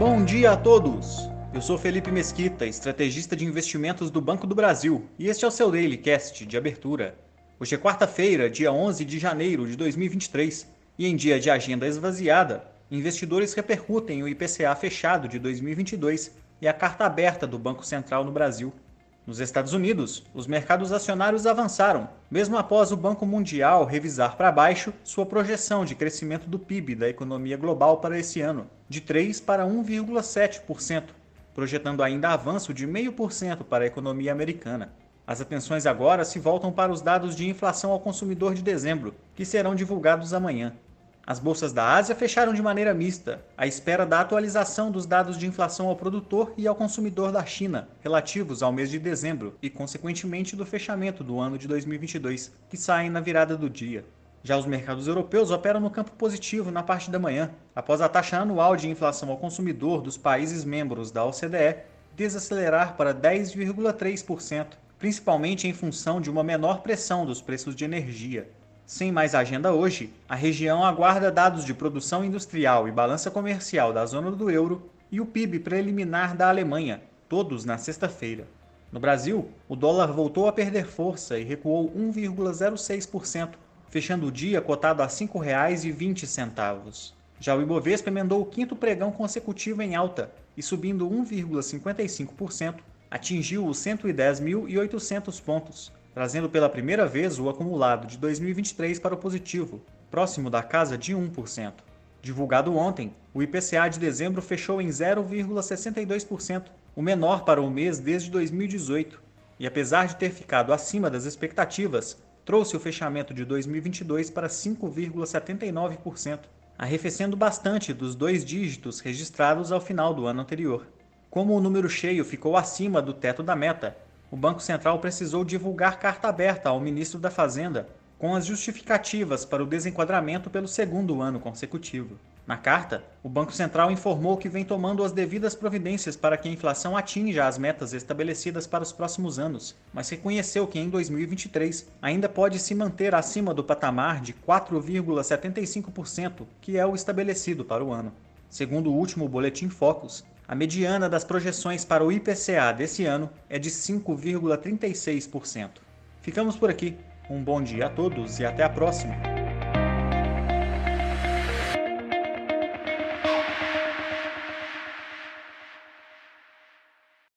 Bom dia a todos! Eu sou Felipe Mesquita, estrategista de investimentos do Banco do Brasil, e este é o seu Daily Cast de abertura. Hoje é quarta-feira, dia 11 de janeiro de 2023, e em dia de agenda esvaziada, investidores repercutem o IPCA fechado de 2022 e a carta aberta do Banco Central no Brasil. Nos Estados Unidos, os mercados acionários avançaram, mesmo após o Banco Mundial revisar para baixo sua projeção de crescimento do PIB da economia global para esse ano, de 3 para 1,7%, projetando ainda avanço de 0,5% para a economia americana. As atenções agora se voltam para os dados de inflação ao consumidor de dezembro, que serão divulgados amanhã. As bolsas da Ásia fecharam de maneira mista, à espera da atualização dos dados de inflação ao produtor e ao consumidor da China, relativos ao mês de dezembro e, consequentemente, do fechamento do ano de 2022, que saem na virada do dia. Já os mercados europeus operam no campo positivo na parte da manhã, após a taxa anual de inflação ao consumidor dos países membros da OCDE desacelerar para 10,3%, principalmente em função de uma menor pressão dos preços de energia. Sem mais agenda hoje, a região aguarda dados de produção industrial e balança comercial da zona do euro e o PIB preliminar da Alemanha, todos na sexta-feira. No Brasil, o dólar voltou a perder força e recuou 1,06%, fechando o dia cotado a R$ 5,20. Já o Ibovespa emendou o quinto pregão consecutivo em alta e subindo 1,55%, atingiu os 110.800 pontos, trazendo pela primeira vez o acumulado de 2023 para o positivo, próximo da casa de 1%. Divulgado ontem, o IPCA de dezembro fechou em 0,62%, o menor para o mês desde 2018, e apesar de ter ficado acima das expectativas, trouxe o fechamento de 2022 para 5,79%, arrefecendo bastante dos dois dígitos registrados ao final do ano anterior. Como o número cheio ficou acima do teto da meta, o Banco Central precisou divulgar carta aberta ao ministro da Fazenda com as justificativas para o desenquadramento pelo segundo ano consecutivo. Na carta, o Banco Central informou que vem tomando as devidas providências para que a inflação atinja as metas estabelecidas para os próximos anos, mas reconheceu que em 2023 ainda pode se manter acima do patamar de 4,75%, que é o estabelecido para o ano. Segundo o último Boletim Focus, a mediana das projeções para o IPCA desse ano é de 5,36%. Ficamos por aqui. Um bom dia a todos e até a próxima!